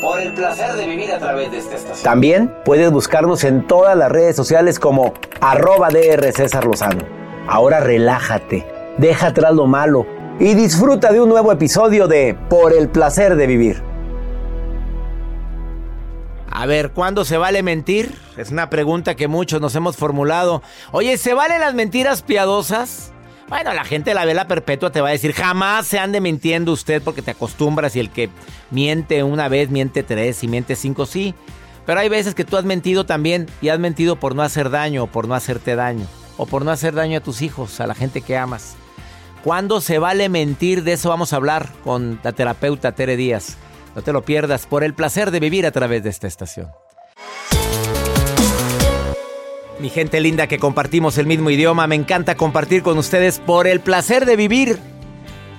Por el placer de vivir a través de esta estación. También puedes buscarnos en todas las redes sociales como arroba DR César Lozano. Ahora relájate, deja atrás lo malo y disfruta de un nuevo episodio de Por el placer de vivir. A ver, ¿cuándo se vale mentir? Es una pregunta que muchos nos hemos formulado. Oye, ¿se valen las mentiras piadosas? Bueno, la gente de la vela perpetua te va a decir, jamás se ande mintiendo usted porque te acostumbras y el que miente una vez, miente tres y miente cinco, sí. Pero hay veces que tú has mentido también y has mentido por no hacer daño o por no hacerte daño. O por no hacer daño a tus hijos, a la gente que amas. ¿Cuándo se vale mentir? De eso vamos a hablar con la terapeuta Tere Díaz. No te lo pierdas por el placer de vivir a través de esta estación. Mi gente linda que compartimos el mismo idioma, me encanta compartir con ustedes por el placer de vivir.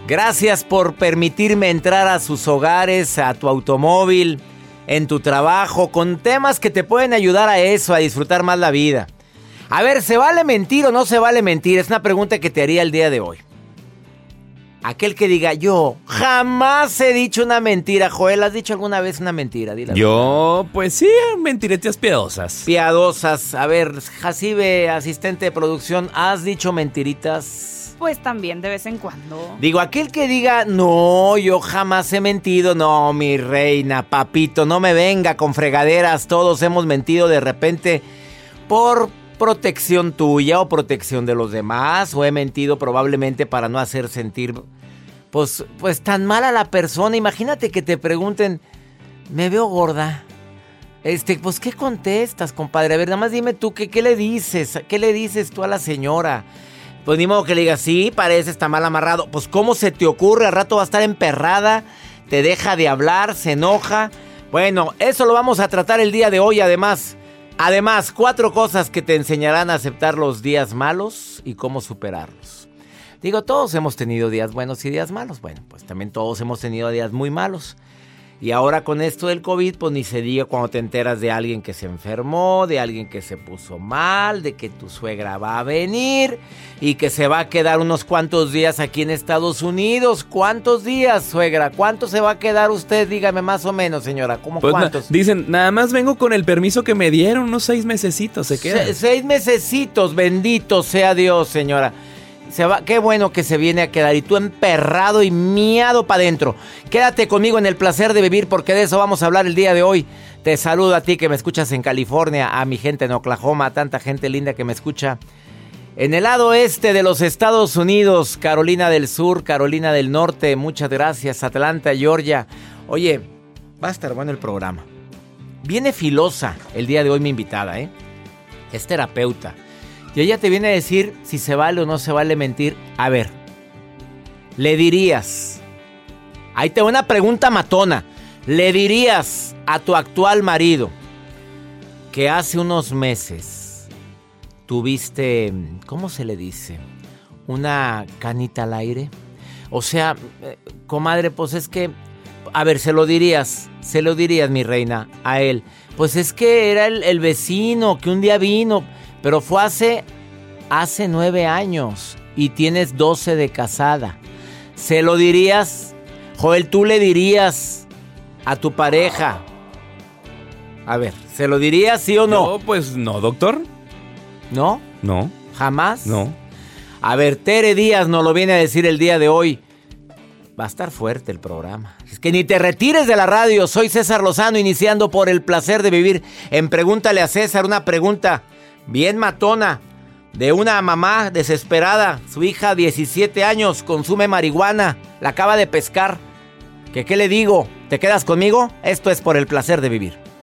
Gracias por permitirme entrar a sus hogares, a tu automóvil, en tu trabajo, con temas que te pueden ayudar a eso, a disfrutar más la vida. A ver, ¿se vale mentir o no se vale mentir? Es una pregunta que te haría el día de hoy. Aquel que diga, yo jamás he dicho una mentira. Joel, ¿has dicho alguna vez una mentira? Dile yo, pues sí, mentiretas piadosas. Piadosas. A ver, Jacibe, asistente de producción, ¿has dicho mentiritas? Pues también de vez en cuando. Digo, aquel que diga, no, yo jamás he mentido. No, mi reina, papito, no me venga con fregaderas. Todos hemos mentido de repente por protección tuya o protección de los demás o he mentido probablemente para no hacer sentir pues pues tan mal a la persona. Imagínate que te pregunten, "Me veo gorda." Este, pues ¿qué contestas, compadre? A ver, nada más dime tú qué qué le dices? ¿Qué le dices tú a la señora? Pues ni modo que le digas, "Sí, parece está mal amarrado." Pues ¿cómo se te ocurre? Al rato va a estar emperrada, te deja de hablar, se enoja. Bueno, eso lo vamos a tratar el día de hoy además. Además, cuatro cosas que te enseñarán a aceptar los días malos y cómo superarlos. Digo, todos hemos tenido días buenos y días malos. Bueno, pues también todos hemos tenido días muy malos. Y ahora con esto del COVID, pues ni se diga cuando te enteras de alguien que se enfermó, de alguien que se puso mal, de que tu suegra va a venir y que se va a quedar unos cuantos días aquí en Estados Unidos. ¿Cuántos días, suegra? ¿Cuánto se va a quedar usted? Dígame más o menos, señora. ¿Cómo Pues na- cuántos? dicen, nada más vengo con el permiso que me dieron, unos seis mesecitos, se queda. Se- seis mesecitos, bendito sea Dios, señora. Se va, qué bueno que se viene a quedar y tú emperrado y miado para adentro. Quédate conmigo en el placer de vivir porque de eso vamos a hablar el día de hoy. Te saludo a ti que me escuchas en California, a mi gente en Oklahoma, a tanta gente linda que me escucha. En el lado este de los Estados Unidos, Carolina del Sur, Carolina del Norte, muchas gracias, Atlanta, Georgia. Oye, va a estar bueno el programa. Viene filosa el día de hoy mi invitada, ¿eh? Es terapeuta. Y ella te viene a decir si se vale o no se vale mentir. A ver, le dirías, ahí te una pregunta matona, le dirías a tu actual marido que hace unos meses tuviste, ¿cómo se le dice? Una canita al aire. O sea, eh, comadre, pues es que, a ver, se lo dirías, se lo dirías, mi reina, a él. Pues es que era el vecino que un día vino, pero fue hace, hace nueve años y tienes doce de casada. ¿Se lo dirías? Joel, tú le dirías a tu pareja. A ver, ¿se lo dirías sí o no? No, pues no, doctor. ¿No? No, ¿Jamás? no. A ver, Tere Díaz nos lo viene a decir el día de hoy. Va a estar fuerte el programa. Es que ni te retires de la radio. Soy César Lozano, iniciando por el placer de vivir. En Pregúntale a César, una pregunta bien matona de una mamá desesperada. Su hija, 17 años, consume marihuana. La acaba de pescar. ¿Que qué le digo? ¿Te quedas conmigo? Esto es por el placer de vivir.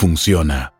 funciona.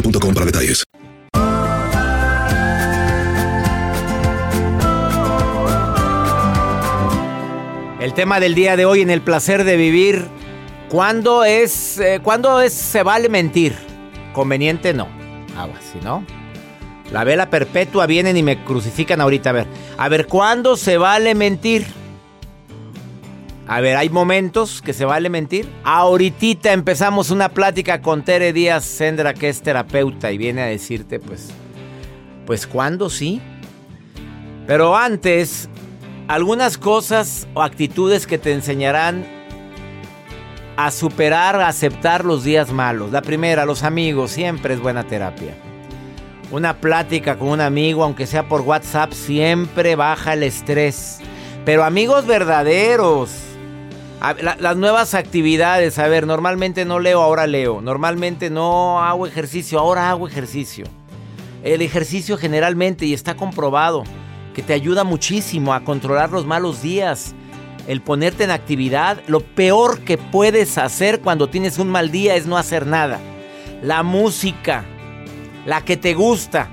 para detalles. El tema del día de hoy en el placer de vivir. ¿Cuándo es, eh, ¿cuándo es se vale mentir? Conveniente no. Agua, si no. La vela perpetua vienen y me crucifican ahorita. A ver, a ver, ¿cuándo se vale mentir? A ver, hay momentos que se vale mentir. Ahorita empezamos una plática con Tere Díaz Sendra, que es terapeuta, y viene a decirte, pues, pues, ¿cuándo sí? Pero antes, algunas cosas o actitudes que te enseñarán a superar, a aceptar los días malos. La primera, los amigos, siempre es buena terapia. Una plática con un amigo, aunque sea por WhatsApp, siempre baja el estrés. Pero amigos verdaderos, Las nuevas actividades, a ver, normalmente no leo, ahora leo. Normalmente no hago ejercicio, ahora hago ejercicio. El ejercicio generalmente, y está comprobado, que te ayuda muchísimo a controlar los malos días. El ponerte en actividad, lo peor que puedes hacer cuando tienes un mal día es no hacer nada. La música, la que te gusta.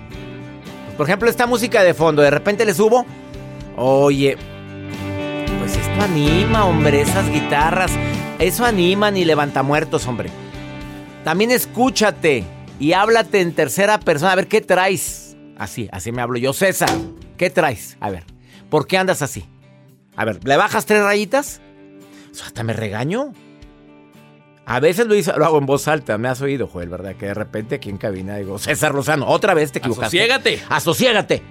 Por ejemplo, esta música de fondo, de repente le subo. Oye, esto anima, hombre, esas guitarras. Eso animan y levanta muertos, hombre. También escúchate y háblate en tercera persona. A ver, ¿qué traes? Así, así me hablo yo. César, ¿qué traes? A ver, ¿por qué andas así? A ver, ¿le bajas tres rayitas? Hasta me regaño. A veces lo, hice, lo hago en voz alta, me has oído, Joel, ¿verdad? Que de repente aquí en cabina digo, César Lozano, otra vez te equivocaste. Asociégate. Asociégate.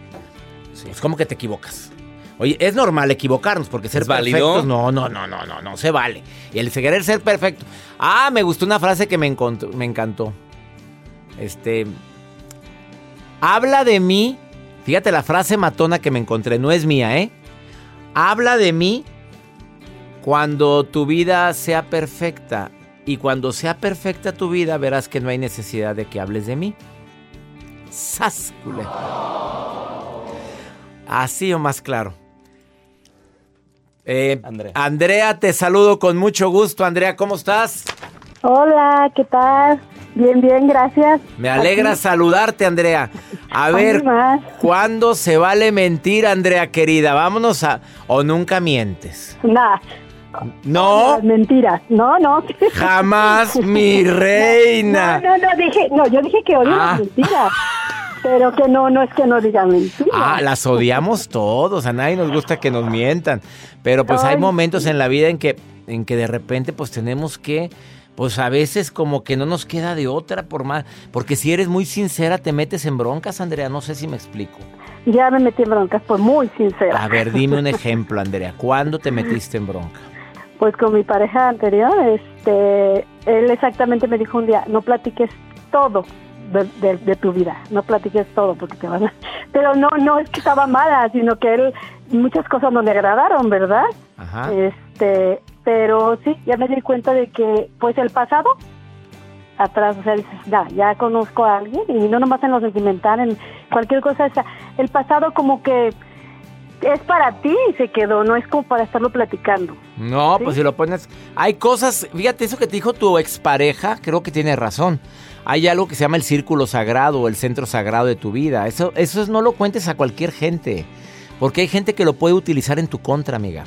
Pues como que te equivocas. Oye, es normal equivocarnos porque ser perfectos no, no, no, no, no, no se vale. Y el querer ser perfecto. Ah, me gustó una frase que me, me encantó. Este, habla de mí. Fíjate la frase matona que me encontré, no es mía, ¿eh? Habla de mí cuando tu vida sea perfecta. Y cuando sea perfecta tu vida, verás que no hay necesidad de que hables de mí. ¡Sas, culé! Así o más claro. Eh, Andrea. Andrea, te saludo con mucho gusto. Andrea, ¿cómo estás? Hola, ¿qué tal? Bien, bien, gracias. Me alegra Aquí. saludarte, Andrea. A ver. ¿cuándo se vale mentir, Andrea querida? Vámonos a... ¿O nunca mientes? Nada, No, mentiras. No, no. jamás, mi reina. No, no, no, dije, no, yo dije que odio Ah. las mentiras. Pero que no, no es que no diga mentiras. Ah, las odiamos todos, a nadie nos gusta que nos mientan, pero pues hay Ay, momentos en la vida en que en que de repente pues tenemos que pues a veces como que no nos queda de otra por más, porque si eres muy sincera te metes en broncas, Andrea, no sé si me explico. Ya me metí en broncas, por muy sincera. A ver, dime un ejemplo, Andrea, ¿cuándo te metiste en bronca? Pues con mi pareja anterior, este, él exactamente me dijo un día, no platiques todo de, de- de tu vida, no platiques todo porque te van a... Pero no, no es que estaba mala, sino que él, muchas cosas no le agradaron, ¿verdad? Ajá. Este, pero sí, ya me di cuenta de que, pues el pasado, atrás, o sea, dices, ya, ya conozco a alguien, y no nomás en lo sentimental, en cualquier cosa, o sea, el pasado como que es para ti y se quedó, no es como para estarlo platicando. No, ¿Sí? pues si lo pones. Hay cosas. Fíjate, eso que te dijo tu expareja, creo que tiene razón. Hay algo que se llama el círculo sagrado o el centro sagrado de tu vida. Eso, eso es- no lo cuentes a cualquier gente. Porque hay gente que lo puede utilizar en tu contra, amiga.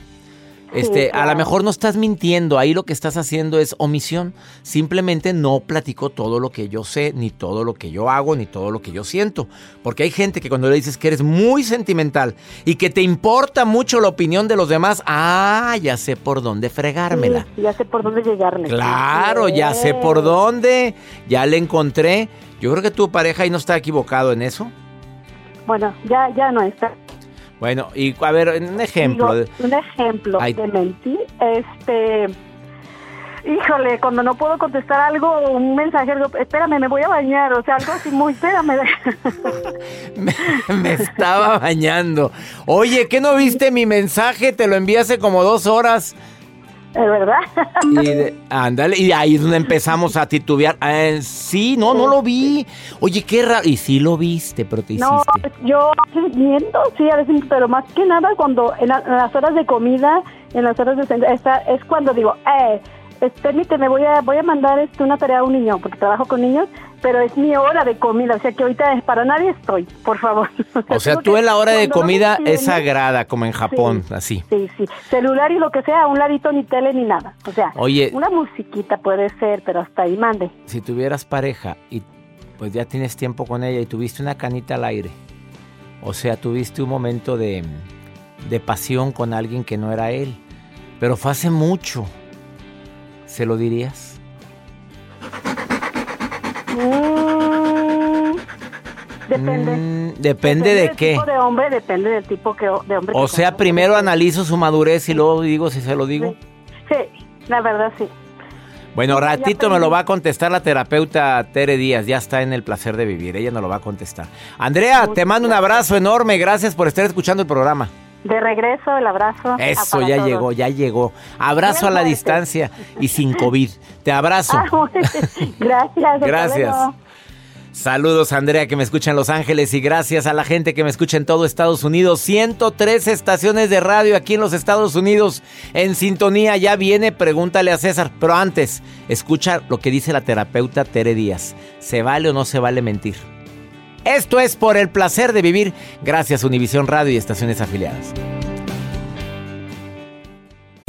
Este, a lo mejor no estás mintiendo, ahí lo que estás haciendo es omisión. Simplemente no platico todo lo que yo sé, ni todo lo que yo hago, ni todo lo que yo siento. Porque hay gente que cuando le dices que eres muy sentimental y que te importa mucho la opinión de los demás, ah, ya sé por dónde fregármela. Sí, ya sé por dónde llegarle. Claro, ya sé por dónde, ya le encontré. Yo creo que tu pareja ahí no está equivocado en eso. Bueno, ya, ya no está. Bueno, y a ver, un ejemplo. Digo, un ejemplo Ay. de mentir, este... Híjole, cuando no puedo contestar algo, un mensaje, algo, espérame, me voy a bañar, o sea, algo así muy, espérame. Me, me estaba bañando. Oye, ¿qué no viste mi mensaje? Te lo envié hace como dos horas. ¿Es verdad? Y de- ándale, y ahí es donde empezamos a titubear. Ah, sí, no, no lo vi. Oye, qué raro. Y sí lo viste, pero te No, hiciste. yo sí, miento, sí, a veces, pero más que nada cuando en, la- en las horas de comida, en las horas de esta, es cuando digo, eh, permíteme, voy a, voy a mandar este, una tarea a un niño, porque trabajo con niños, pero es mi hora de comida, o sea que ahorita es para nadie estoy, por favor. O sea, tú en la hora de no comida es sagrada, como en Japón, Sí. así. Sí, sí, celular y lo que sea, a un ladito ni tele ni nada, o sea, Oye. una musiquita puede ser, pero hasta ahí mande. Si tuvieras pareja y pues ya tienes tiempo con ella y tuviste una canita al aire, o sea, tuviste un momento de, de pasión con alguien que no era él, pero fue hace mucho, ¿se lo dirías? Depende. Mm, depende de del qué. tipo de hombre, depende del tipo que, de hombre. O que sea, primero analizo su madurez y luego digo si se lo digo. Sí, la verdad sí. Bueno, ratito me lo va a contestar la terapeuta Tere Díaz, ya está en el placer de vivir, ella nos lo va a contestar. Andrea, te mando un abrazo enorme, gracias por estar escuchando el programa. De regreso, el abrazo. Eso, ya todos. llegó, ya llegó. Abrazo a la distancia y sin COVID. Te abrazo. Ah, gracias. Gracias. Saludos Andrea que me escucha en Los Ángeles y gracias a la gente que me escucha en todo Estados Unidos. 103 estaciones de radio aquí en los Estados Unidos en sintonía. Ya viene, pregúntale a César. Pero antes, escucha lo que dice la terapeuta Tere Díaz. ¿Se vale o no se vale mentir? Esto es por el placer de vivir. Gracias Univisión Radio y estaciones afiliadas.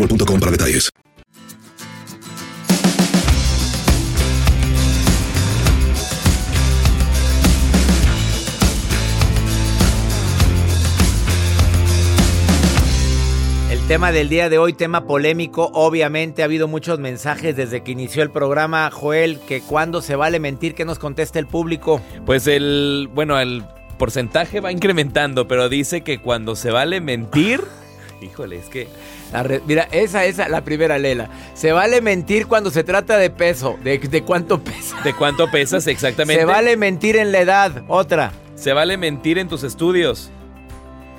boostmobile.com para detalles. El tema del día de hoy, tema polémico, obviamente ha habido muchos mensajes desde que inició el programa, Joel, que cuando se vale mentir, que nos conteste el público. Pues el, bueno, el porcentaje va incrementando, pero dice que cuando se vale mentir, híjole, es que La re- mira, esa es la primera lela. Se vale mentir cuando se trata de peso, de, de cuánto pesa. de cuánto pesas exactamente. Se vale mentir en la edad, otra. Se vale mentir en tus estudios.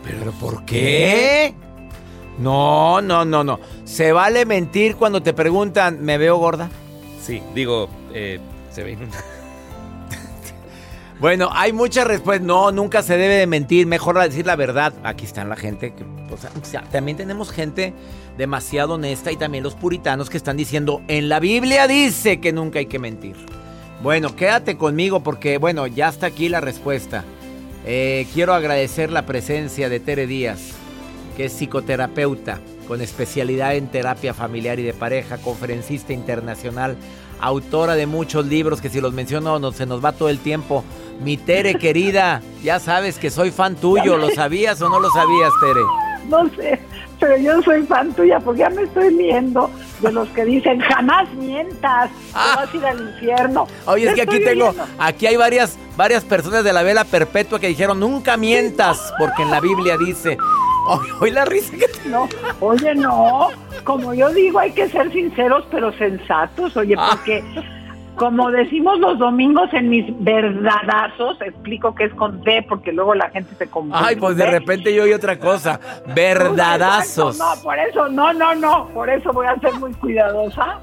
¿Pero por qué? No, no, no, no. Se vale mentir cuando te preguntan, ¿me veo gorda? Sí, digo, eh, se ve. Bueno, hay muchas respuestas. No, nunca se debe de mentir. Mejor decir la verdad. Aquí está la gente. Que, o sea, también tenemos gente demasiado honesta y también los puritanos que están diciendo, en la Biblia dice que nunca hay que mentir. Bueno, quédate conmigo porque, bueno, ya está aquí la respuesta. Eh, quiero agradecer la presencia de Tere Díaz, que es psicoterapeuta con especialidad en terapia familiar y de pareja, conferencista internacional, autora de muchos libros que si los menciono no, se nos va todo el tiempo. Mi Tere querida, ya sabes que soy fan tuyo, ¿lo sabías o no lo sabías, Tere? No sé, pero yo soy fan tuya porque ya me estoy viendo de los que dicen jamás mientas, te vas a ir al infierno. Oye, es que aquí tengo, oyendo. aquí hay varias, varias personas de la vela perpetua que dijeron nunca mientas, porque en la Biblia dice. Hoy, la risa que te... No, oye, no, como yo digo, hay que ser sinceros pero sensatos, oye, Ah. Como decimos los domingos en mis verdadazos, explico que es con D porque luego la gente se confunde. Ay, pues de repente yo oí otra cosa. Verdadazos. No, por eso, no, no, no, por eso voy a ser muy cuidadosa.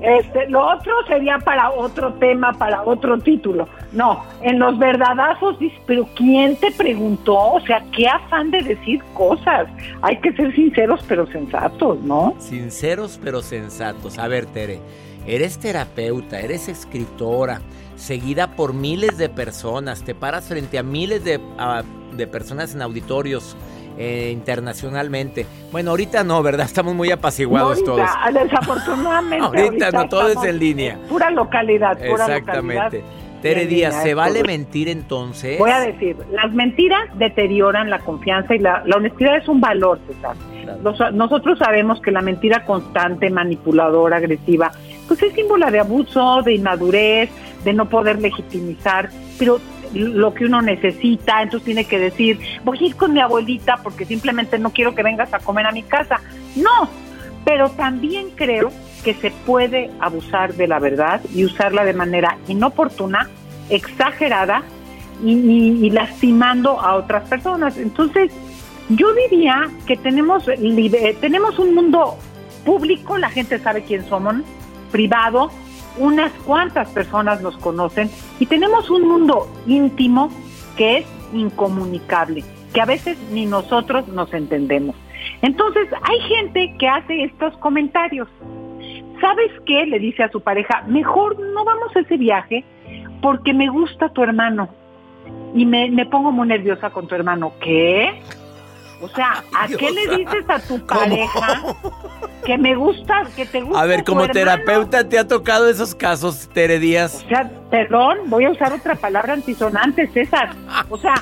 Este, lo otro sería para otro tema, para otro título. No, en los verdadazos, dices, pero ¿quién te preguntó? O sea, qué afán de decir cosas. Hay que ser sinceros pero sensatos, ¿no? Sinceros pero sensatos. A ver, Tere, eres terapeuta, eres escritora, seguida por miles de personas, te paras frente a miles de, a- de personas en auditorios eh, internacionalmente. Bueno, ahorita no, ¿verdad? Estamos muy apaciguados No, ahorita, todos. Desafortunadamente. Ahorita no, todo es en línea. Pura localidad, pura Exactamente. localidad. Tere Díaz, ¿se vale mentir entonces? Voy a decir, las mentiras deterioran la confianza y la, la honestidad es un valor, César. Los- nosotros sabemos que la mentira constante, manipuladora, agresiva, pues es símbolo de abuso, de inmadurez, de no poder legitimizar, pero lo que uno necesita, entonces tiene que decir, voy a ir con mi abuelita porque simplemente no quiero que vengas a comer a mi casa. No, pero también creo que se puede abusar de la verdad y usarla de manera inoportuna, exagerada y, y- y lastimando a otras personas. Entonces, yo diría que tenemos, tenemos un mundo público, la gente sabe quién somos, privado, unas cuantas personas nos conocen y tenemos un mundo íntimo que es incomunicable, que a veces ni nosotros nos entendemos. Entonces, hay gente que hace estos comentarios. ¿Sabes qué? Le dice a su pareja, mejor no vamos a ese viaje porque me gusta tu hermano y me, me pongo muy nerviosa con tu hermano. ¿Qué? O sea, ¿a qué le dices a tu pareja que me gusta, que te gusta A ver, como terapeuta, ¿te ha tocado esos casos, Tere Díaz? O sea, perdón, voy a usar otra palabra antisonante, César. O sea,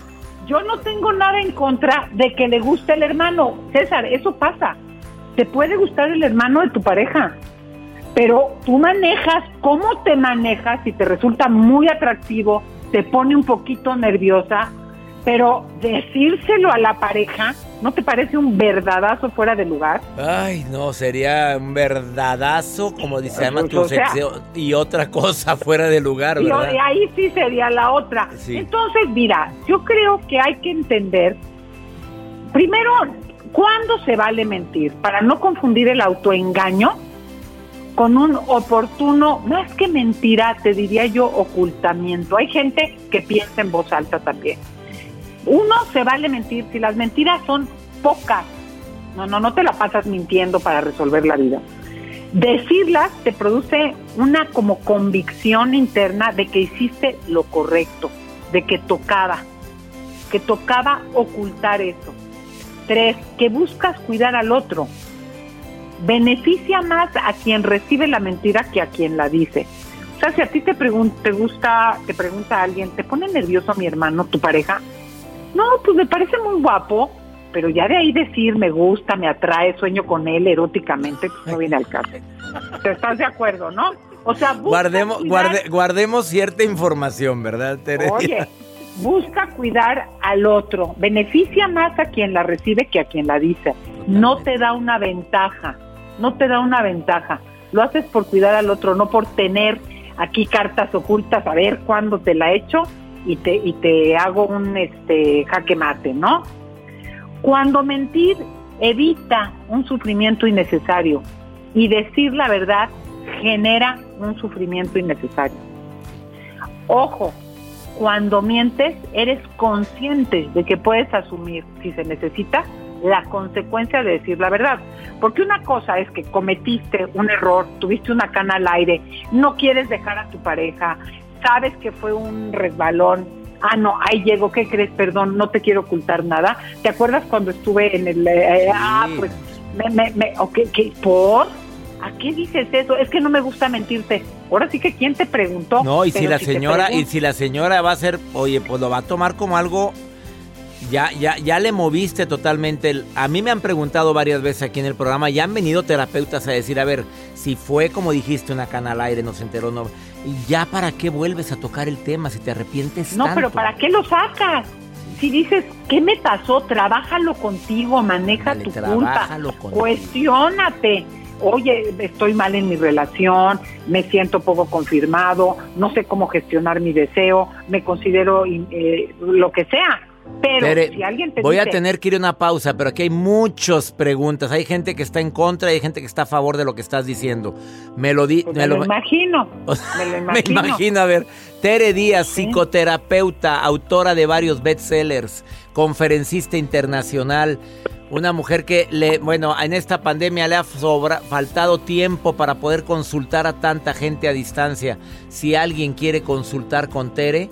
yo no tengo nada en contra de que le guste el hermano. César, eso pasa. Te puede gustar el hermano de tu pareja, pero tú manejas, ¿cómo te manejas? Si te resulta muy atractivo, te pone un poquito nerviosa, pero decírselo a la pareja, ¿no te parece un verdadazo fuera de lugar? Ay, no, sería un verdadazo, como dice además tu o sea- sexo, y otra cosa fuera de lugar, Y ¿verdad? o- ahí sí sería la otra. Sí. Entonces, mira, yo creo que hay que entender, primero, ¿cuándo se vale mentir? Para no confundir el autoengaño con un oportuno, más que mentira, te diría yo, ocultamiento. Hay gente que piensa en voz alta también. Uno se vale mentir si las mentiras son pocas. No, no, no te la pasas mintiendo para resolver la vida. Decirlas te produce una como convicción interna de que hiciste lo correcto, de que tocaba, que tocaba ocultar eso. Tres, que buscas cuidar al otro. Beneficia más a quien recibe la mentira que a quien la dice. O sea, si a ti te, te gusta, te pregunta alguien, ¿te pone nervioso mi hermano, tu pareja? No, pues me parece muy guapo, pero ya de ahí decir me gusta, me atrae, sueño con él eróticamente, pues no viene al caso. ¿Te estás de acuerdo, no? O sea, busca Guardemos, cuidar- guarde- guardemos cierta información, ¿verdad, Tere? Oye, busca cuidar al otro. Beneficia más a quien la recibe que a quien la dice. No te da una ventaja. No te da una ventaja. Lo haces por cuidar al otro, no por tener aquí cartas ocultas a ver cuándo te la echo y te hago un este jaque mate, ¿no? Cuando mentir evita un sufrimiento innecesario y decir la verdad genera un sufrimiento innecesario. Ojo, cuando mientes eres consciente de que puedes asumir, si se necesita, la consecuencia de decir la verdad. Porque una cosa es que cometiste un error, tuviste una cana al aire, no quieres dejar a tu pareja, sabes que fue un resbalón. Ah, no, ahí llego, ¿qué crees? Perdón, no te quiero ocultar nada. ¿Te acuerdas cuando estuve en el... eh, ah, pues, me, me, me, ok, ¿qué? ¿por? ¿A qué dices eso? Es que no me gusta mentirte. Ahora sí que quién te preguntó. No, y si la señora, y si la señora va a ser, oye, pues lo va a tomar como algo, ya, ya, ya le moviste totalmente. el- a mí me han preguntado varias veces aquí en el programa, ya han venido terapeutas a decir, a ver, si fue como dijiste una cana al aire, no se enteró, no. Y ya para qué vuelves a tocar el tema si te arrepientes No, tanto? pero ¿para qué lo sacas? Si dices, ¿qué me pasó? Trabájalo contigo, maneja tu culpa, contigo. cuestiónate. Oye, estoy mal en mi relación, me siento poco confirmado, no sé cómo gestionar mi deseo, me considero eh, lo que sea. Pero Tere, si alguien te voy a tener que ir a una pausa, pero aquí hay muchas preguntas. Hay gente que está en contra y hay gente que está a favor de lo que estás diciendo. Me lo di, pues me lo imagino, me lo Me imagino. a ver, Tere Díaz, psicoterapeuta, autora de varios bestsellers, conferencista internacional. Una mujer que le, bueno, en esta pandemia le ha sobra, faltado tiempo para poder consultar a tanta gente a distancia. Si alguien quiere consultar con Tere,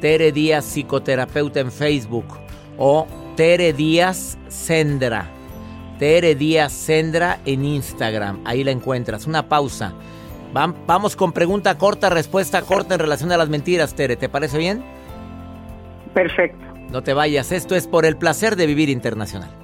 Tere Díaz psicoterapeuta en Facebook o Tere Díaz Sendra. Tere Díaz Sendra en Instagram. Ahí la encuentras. Una pausa. Vamos con pregunta corta, respuesta corta en relación a las mentiras, Tere. ¿Te parece bien? Perfecto. No te vayas. Esto es por el placer de vivir internacional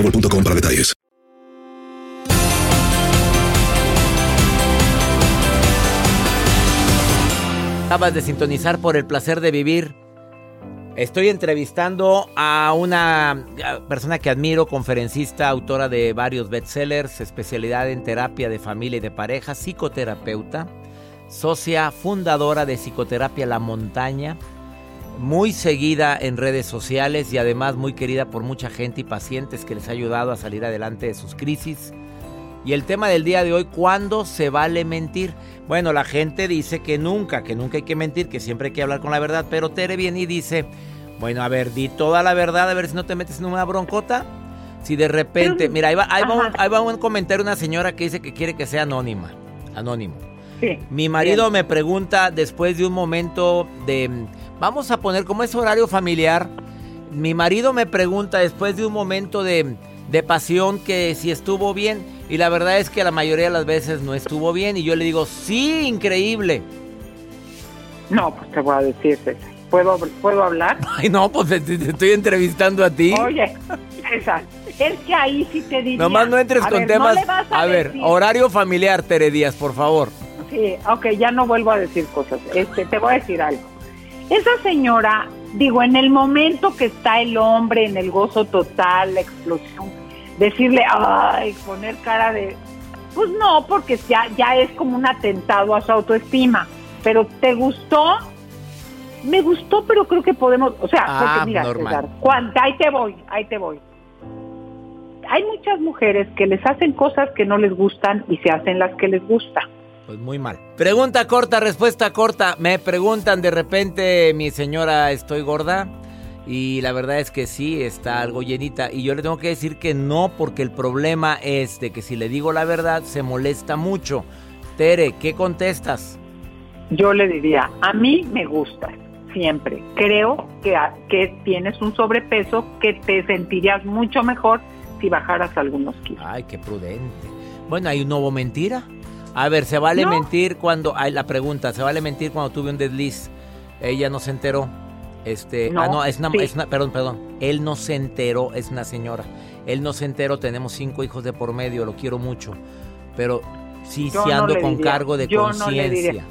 boostmobile.com para detalles. Acabas de sintonizar por el placer de vivir. Estoy entrevistando a una persona que admiro, conferencista, autora de varios bestsellers, especialidad en terapia de familia y de pareja, psicoterapeuta, socia fundadora de Psicoterapia La Montaña, muy seguida en redes sociales y además muy querida por mucha gente y pacientes que les ha ayudado a salir adelante de sus crisis. Y el tema del día de hoy, ¿cuándo se vale mentir? Bueno, la gente dice que nunca, que nunca hay que mentir, que siempre hay que hablar con la verdad, pero Tere viene y dice, bueno, a ver, di toda la verdad, a ver si no te metes en una broncota. Si de repente, mira, ahí va, ahí va, un, ahí va un comentario una señora que dice que quiere que sea anónima, anónimo. Sí, Mi marido me pregunta después de un momento de Vamos a poner, como es horario familiar, mi marido me pregunta después de un momento de, de, pasión que si estuvo bien. Y la verdad es que la mayoría de las veces no estuvo bien. Y yo le digo, sí, increíble. No, pues te voy a decir, César. ¿Puedo, ¿Puedo hablar? Ay, no, pues te, te estoy entrevistando a ti. Oye, César, es que ahí sí te diría... Nomás no entres a con ver, temas... No a, a ver, horario familiar, Tere Díaz, por favor. Sí, ok, ya no vuelvo a decir cosas. Este, te voy a decir algo. Esa señora, digo, en el momento que está el hombre en el gozo total, la explosión, decirle, ay, poner cara de... Pues no, porque ya, ya es como un atentado a su autoestima. Pero ¿te gustó? Me gustó, pero creo que podemos, o sea, Ah, porque mira, normal. César, cuan- ahí te voy, ahí te voy. Hay muchas mujeres que les hacen cosas que no les gustan y se hacen las que les gusta. Pues muy mal. Pregunta corta, respuesta corta. Me preguntan de repente, mi señora, ¿estoy gorda? Y la verdad es que sí, está algo llenita. Y yo le tengo que decir que no, porque el problema es de que si le digo la verdad, se molesta mucho. Tere, ¿qué contestas? Yo le diría, a mí me gusta, siempre. Creo que, que tienes un sobrepeso que te sentirías mucho mejor si bajaras algunos kilos. Ay, qué prudente. Bueno, hay un nuevo mentira. A ver, ¿se vale No. mentir cuando... Ay, la pregunta, ¿se vale mentir cuando tuve un desliz? Ella no se enteró. Este, No, ah, no, es una, sí. es una- perdón, perdón. Él no se enteró, es una señora. Él no se enteró, tenemos cinco hijos de por medio, lo quiero mucho. Pero sí, Yo sí ando con diría, cargo de conciencia.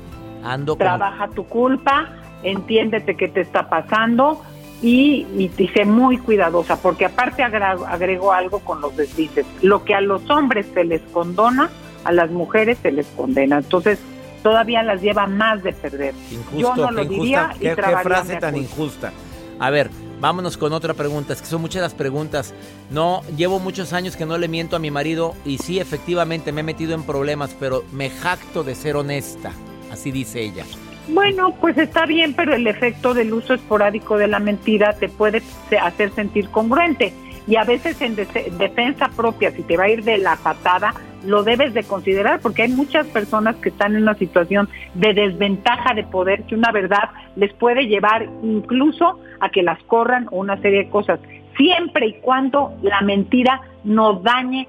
ando con Trabaja tu culpa, entiéndete qué te está pasando y, y, y sé muy cuidadosa, porque aparte agra- agregó algo con los deslices. Lo que a los hombres se les condona, a las mujeres se les condena. Entonces, todavía las lleva más de perder. Injusto, Yo no lo diría injusta, y qué- qué, frase tan injusta. A ver, vámonos con otra pregunta. Es que son muchas las preguntas. No, llevo muchos años que no le miento a mi marido y sí, efectivamente me he metido en problemas, pero me jacto de ser honesta. Así dice ella. Bueno, pues está bien, pero el efecto del uso esporádico de la mentira te puede hacer sentir congruente. Y a veces en defensa propia, si te va a ir de la patada, lo debes de considerar, porque hay muchas personas que están en una situación de desventaja de poder, que una verdad les puede llevar incluso a que las corran o una serie de cosas, siempre y cuando la mentira no dañe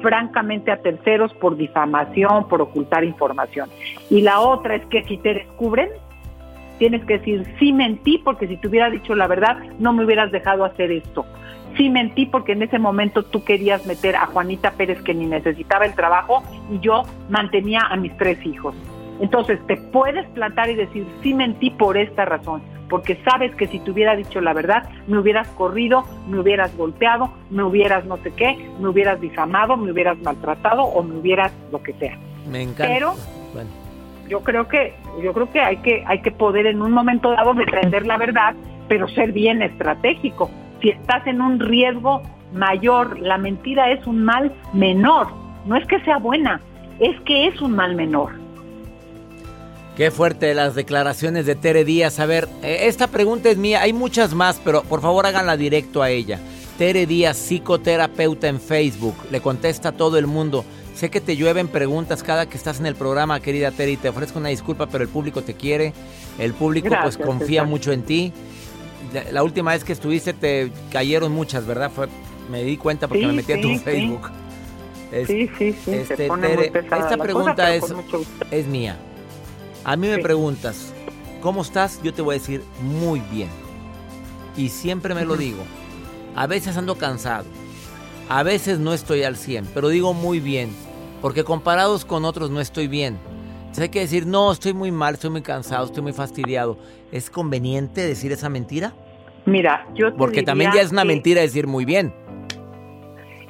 francamente a terceros por difamación, por ocultar información. Y la otra es que si te descubren, tienes que decir, sí mentí porque si te hubiera dicho la verdad, no me hubieras dejado hacer esto. Sí mentí porque en ese momento tú querías meter a Juanita Pérez que ni necesitaba el trabajo y yo mantenía a mis tres hijos. Entonces te puedes plantar y decir, sí mentí por esta razón, porque sabes que si te hubiera dicho la verdad, me hubieras corrido, me hubieras golpeado, me hubieras no sé qué, me hubieras difamado, me hubieras maltratado o me hubieras lo que sea. Me encanta. Pero Bueno, yo creo que yo creo que hay que hay que poder en un momento dado defender la verdad pero ser bien estratégico si estás en un riesgo mayor la mentira es un mal menor no es que sea buena es que es un mal menor Qué fuerte las declaraciones de Tere Díaz. A ver, eh, esta pregunta es mía. Hay muchas más, pero por favor háganla directo a ella. Tere Díaz, psicoterapeuta en Facebook. Le contesta a todo el mundo. Sé que te llueven preguntas cada que estás en el programa, querida Tere, y te ofrezco una disculpa, pero el público te quiere. El público Gracias, pues confía César. mucho en ti. La, la última vez que estuviste te cayeron muchas, ¿verdad? Fue, me di cuenta porque Sí, me metí a tu sí, sí. Facebook. Es- sí sí sí este, se pone Tere, muy pesada esta pregunta cosa, es, es mía. A mí me preguntas, ¿cómo estás? Yo te voy a decir, muy bien. Y siempre me lo digo. A veces ando cansado. A veces no estoy al 100, pero digo muy bien. Porque comparados con otros no estoy bien. Entonces hay que decir, no, estoy muy mal, estoy muy cansado, estoy muy fastidiado. ¿Es conveniente decir esa mentira? mira yo te Porque también diría ya es una que- mentira decir muy bien.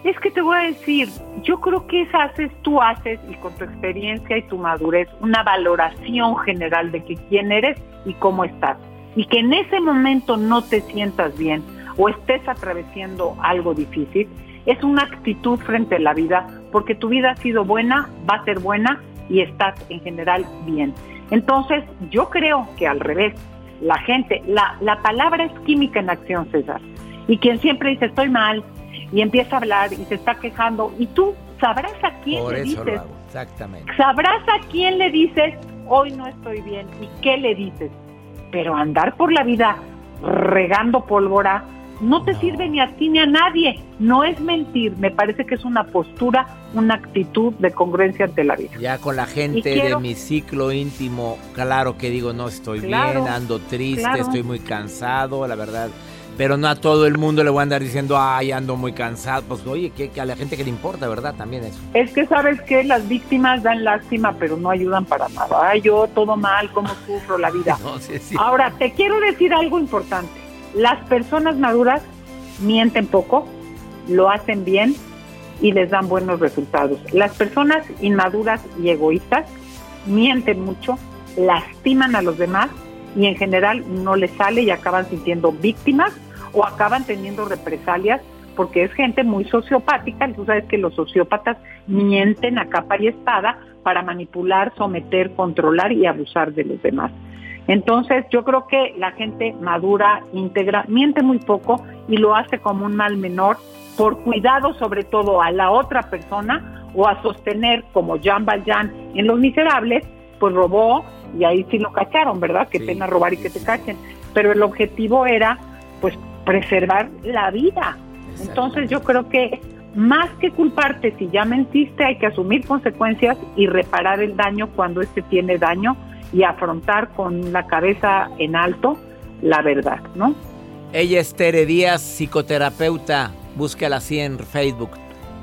Es que te voy a decir, yo creo que esa haces, tú haces, y con tu experiencia y tu madurez, una valoración general de que quién eres y cómo estás. Y que en ese momento no te sientas bien o estés atravesando algo difícil, es una actitud frente a la vida, porque tu vida ha sido buena, va a ser buena y estás en general bien. Entonces, yo creo que al revés, la gente, la, la palabra es química en acción, César. Y quien siempre dice estoy mal y empieza a hablar y se está quejando, y tú sabrás a quién Por le eso lo dices, hago, exactamente. sabrás a quién le dices hoy no estoy bien y qué le dices. Pero andar por la vida regando pólvora no te sirve ni a ti ni a nadie. No es mentir, me parece que es una postura, una actitud de congruencia ante la vida. Ya con la gente quiero- de mi ciclo íntimo, claro que digo, no estoy Claro, bien, ando triste, claro. estoy muy cansado, la verdad. Pero no a todo el mundo le voy a andar diciendo, ay, ando muy cansado. Pues oye, que, que a la gente que le importa, ¿verdad? También eso. Es que sabes que las víctimas dan lástima, pero no ayudan para nada. Ay, yo todo mal, cómo sufro la vida. No, sí, sí. Ahora, te quiero decir algo importante. Las personas maduras mienten poco, lo hacen bien y les dan buenos resultados. Las personas inmaduras y egoístas mienten mucho, lastiman a los demás y en general no les sale y acaban sintiendo víctimas o acaban teniendo represalias porque es gente muy sociopática, y tú sabes que los sociópatas mienten a capa y espada para manipular, someter, controlar y abusar de los demás. Entonces yo creo que la gente madura, íntegra, miente muy poco y lo hace como un mal menor por cuidado sobre todo a la otra persona o a sostener como Jean Valjean en Los Miserables, pues robó y ahí sí lo cacharon, ¿verdad? Qué pena robar y que te cachen. Pero el objetivo era pues preservar la vida. Entonces yo creo que más que culparte si ya mentiste, hay que asumir consecuencias y reparar el daño cuando este tiene daño y afrontar con la cabeza en alto la verdad, ¿no? Ella es Tere Díaz, psicoterapeuta. Búsquela así en Facebook.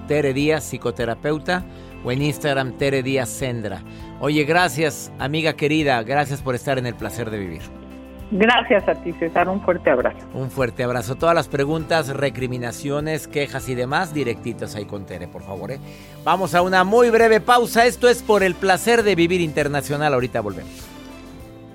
Tere Díaz, psicoterapeuta. O en Instagram, Tere Díaz Sendra. Oye, gracias, amiga querida. Gracias por estar en el placer de vivir. Gracias a ti, César. Un fuerte abrazo. Un fuerte abrazo. Todas las preguntas, recriminaciones, quejas y demás, directitas ahí con Tere, por favor. ¿eh? Vamos a una muy breve pausa. Esto es por el placer de vivir internacional. Ahorita volvemos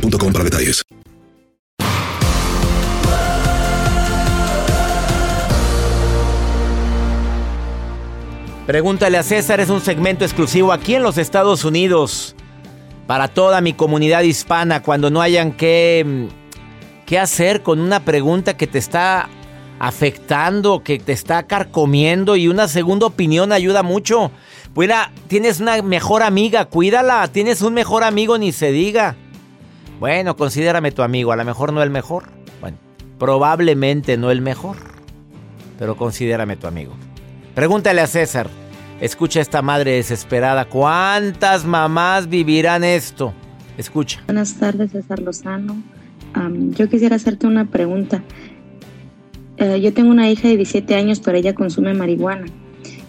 para detalles. Pregúntale a César es un segmento exclusivo aquí en los Estados Unidos para toda mi comunidad hispana cuando no hayan qué, qué hacer con una pregunta que te está afectando, que te está carcomiendo y una segunda opinión ayuda mucho. Mira, tienes una mejor amiga, cuídala, tienes un mejor amigo, ni se diga. Bueno, considérame tu amigo, a lo mejor no el mejor. Bueno, probablemente no el mejor, pero considérame tu amigo. Pregúntale a César. Escucha a esta madre desesperada. ¿Cuántas mamás vivirán esto? Escucha. Buenas tardes, César Lozano. Am, yo quisiera hacerte una pregunta. Eh, yo tengo una hija de 17 años, pero ella consume marihuana.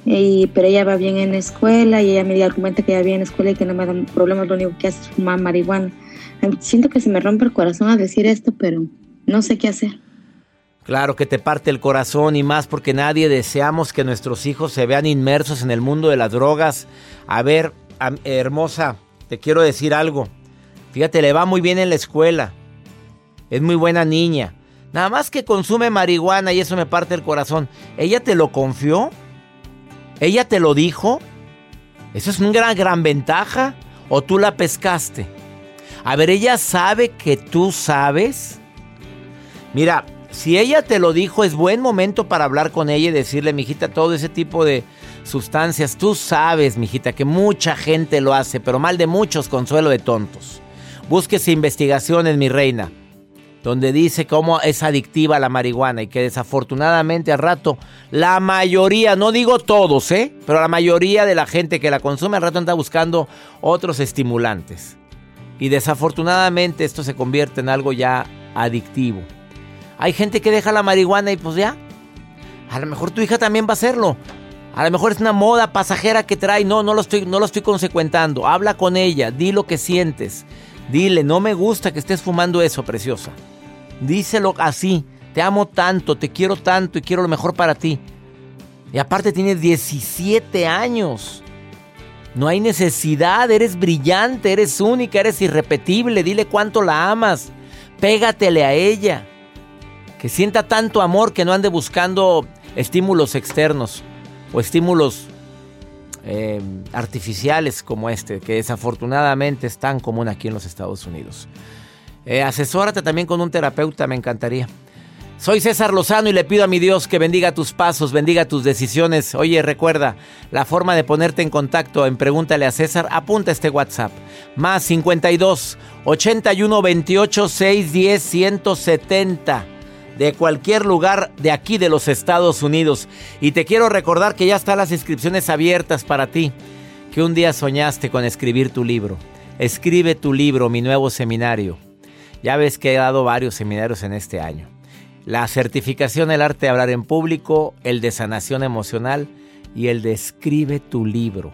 Pero ella va bien en la escuela y ella me argumenta que ella va bien en la escuela y que no me dan problemas, lo único que hace es fumar marihuana. Siento que se me rompe el corazón al decir esto, pero no sé qué hacer. Claro que te parte el corazón y más porque nadie deseamos que nuestros hijos se vean inmersos en el mundo de las drogas. A ver, hermosa, te quiero decir algo. Fíjate, le va muy bien en la escuela. Es muy buena niña. Nada más que consume marihuana y eso me parte el corazón. ¿Ella te lo confió? ¿Ella te lo dijo? ¿Eso es una gran, gran ventaja? ¿O tú la pescaste? A ver, ¿ella sabe que tú sabes? Mira, si ella te lo dijo, es buen momento para hablar con ella y decirle, mijita, todo ese tipo de sustancias. Tú sabes, mijita, que mucha gente lo hace, pero mal de muchos, consuelo de tontos. Búsquese investigaciones, mi reina, donde dice cómo es adictiva la marihuana y que desafortunadamente al rato, la mayoría, no digo todos, ¿eh? Pero la mayoría de la gente que la consume al rato anda buscando otros estimulantes. Y desafortunadamente esto se convierte en algo ya adictivo. Hay gente que deja la marihuana y pues ya. A lo mejor tu hija también va a hacerlo. A lo mejor es una moda pasajera que trae. No, no lo estoy, no lo estoy consecuentando. Habla con ella, di lo que sientes. Dile, no me gusta que estés fumando eso, preciosa. Díselo así. Te amo tanto, te quiero tanto y quiero lo mejor para ti. Y aparte tienes 17 años. No hay necesidad, eres brillante, eres única, eres irrepetible. Dile cuánto la amas. pégatele a ella. Que sienta tanto amor que no ande buscando estímulos externos o estímulos eh, artificiales como este, que desafortunadamente es tan común aquí en los Estados Unidos. Eh, asesórate también con un terapeuta, me encantaría. Soy César Lozano y le pido a mi Dios que bendiga tus pasos, bendiga tus decisiones. Oye, recuerda, la forma de ponerte en contacto en Pregúntale a César, apunta este WhatsApp. Más 52 81 28 610 170 de cualquier lugar de aquí de los Estados Unidos. Y te quiero recordar que ya están las inscripciones abiertas para ti, que un día soñaste con escribir tu libro. Escribe tu libro, mi nuevo seminario. Ya ves que he dado varios seminarios en este año. La certificación del arte de hablar en público, el de sanación emocional y el de escribe tu libro.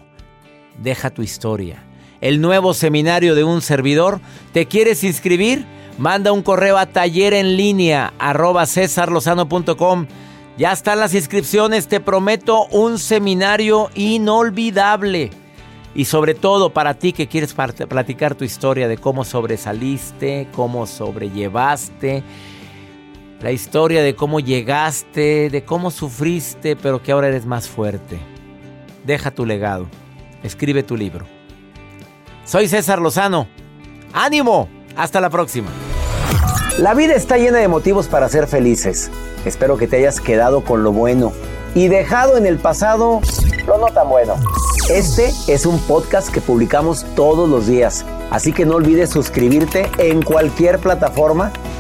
Deja tu historia. El nuevo seminario de un servidor. ¿Te quieres inscribir? Manda un correo a taller en línea arroba. Ya están las inscripciones, te prometo un seminario inolvidable. Y sobre todo para ti que quieres platicar tu historia de cómo sobresaliste, cómo sobrellevaste, la historia de cómo llegaste, de cómo sufriste, pero que ahora eres más fuerte. Deja tu legado, escribe tu libro. Soy César Lozano. ¡Ánimo! Hasta la próxima. La vida está llena de motivos para ser felices. Espero que te hayas quedado con lo bueno y dejado en el pasado lo no tan bueno. Este es un podcast que publicamos todos los días, así que no olvides suscribirte en cualquier plataforma